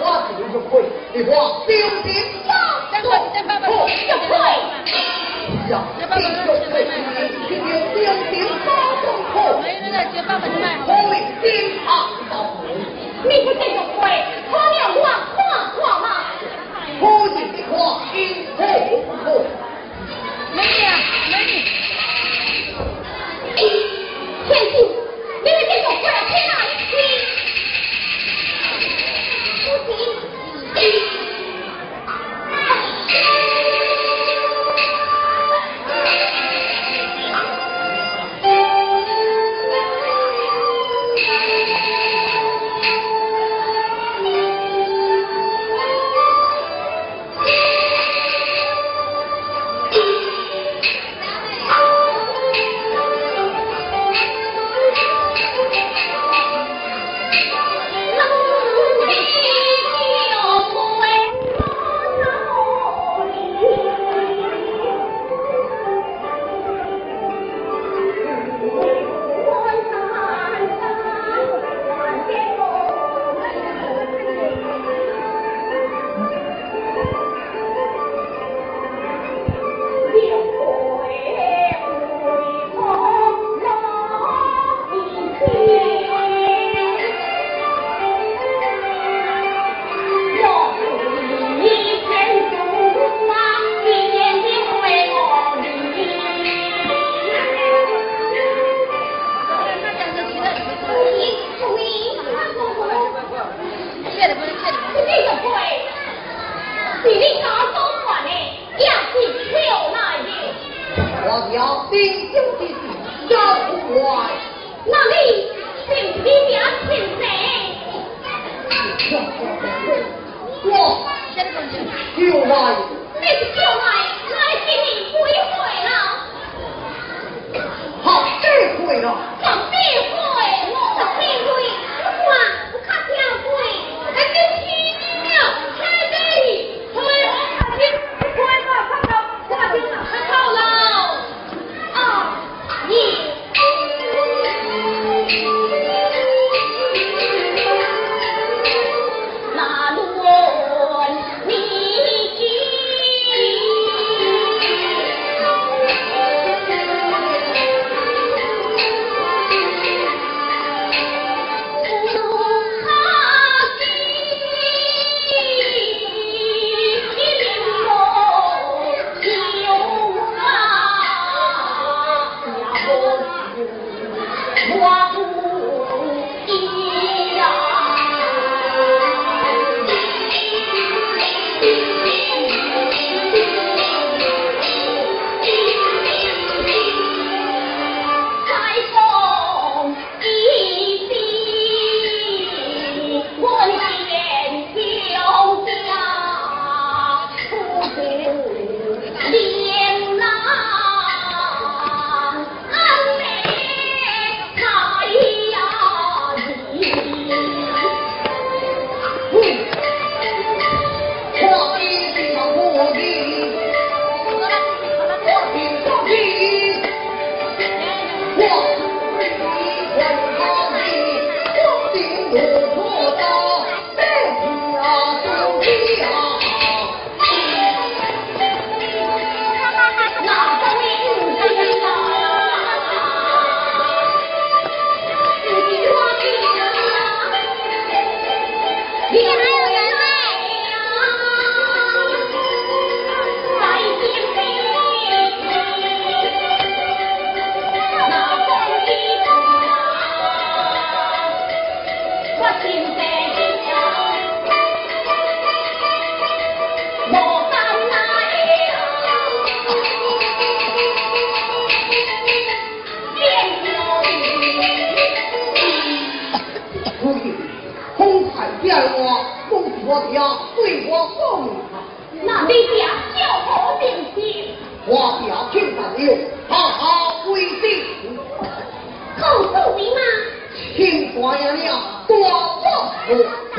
我可就是亏，你说丢的走，不就亏？呀，丢的亏，今天丢的包更苦，我为丁啊，你不这个亏，他俩我我我吗？不是的话，因何不可？美女，美女。我要定酒之事，要不怪。那你请批表请谁？我就来。那你俩叫我定亲。我表亲朋友，好好规定。后送你吗？听官爷娘多做，不。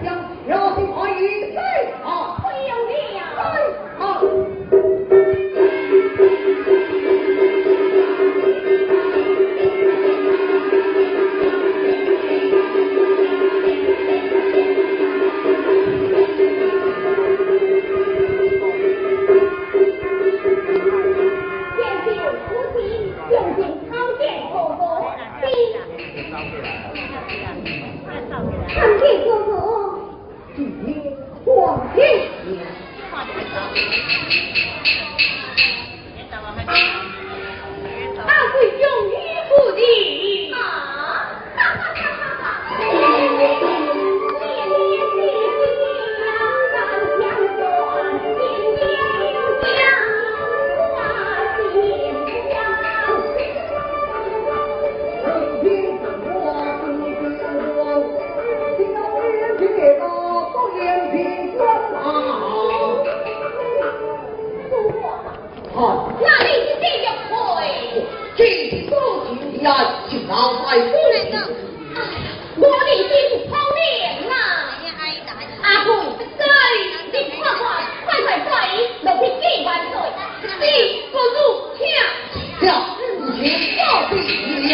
天黄天就老爱姑，我的心狂凉啊！阿妹不，你快快快快快，落去几万里，死不如请，叫人情做。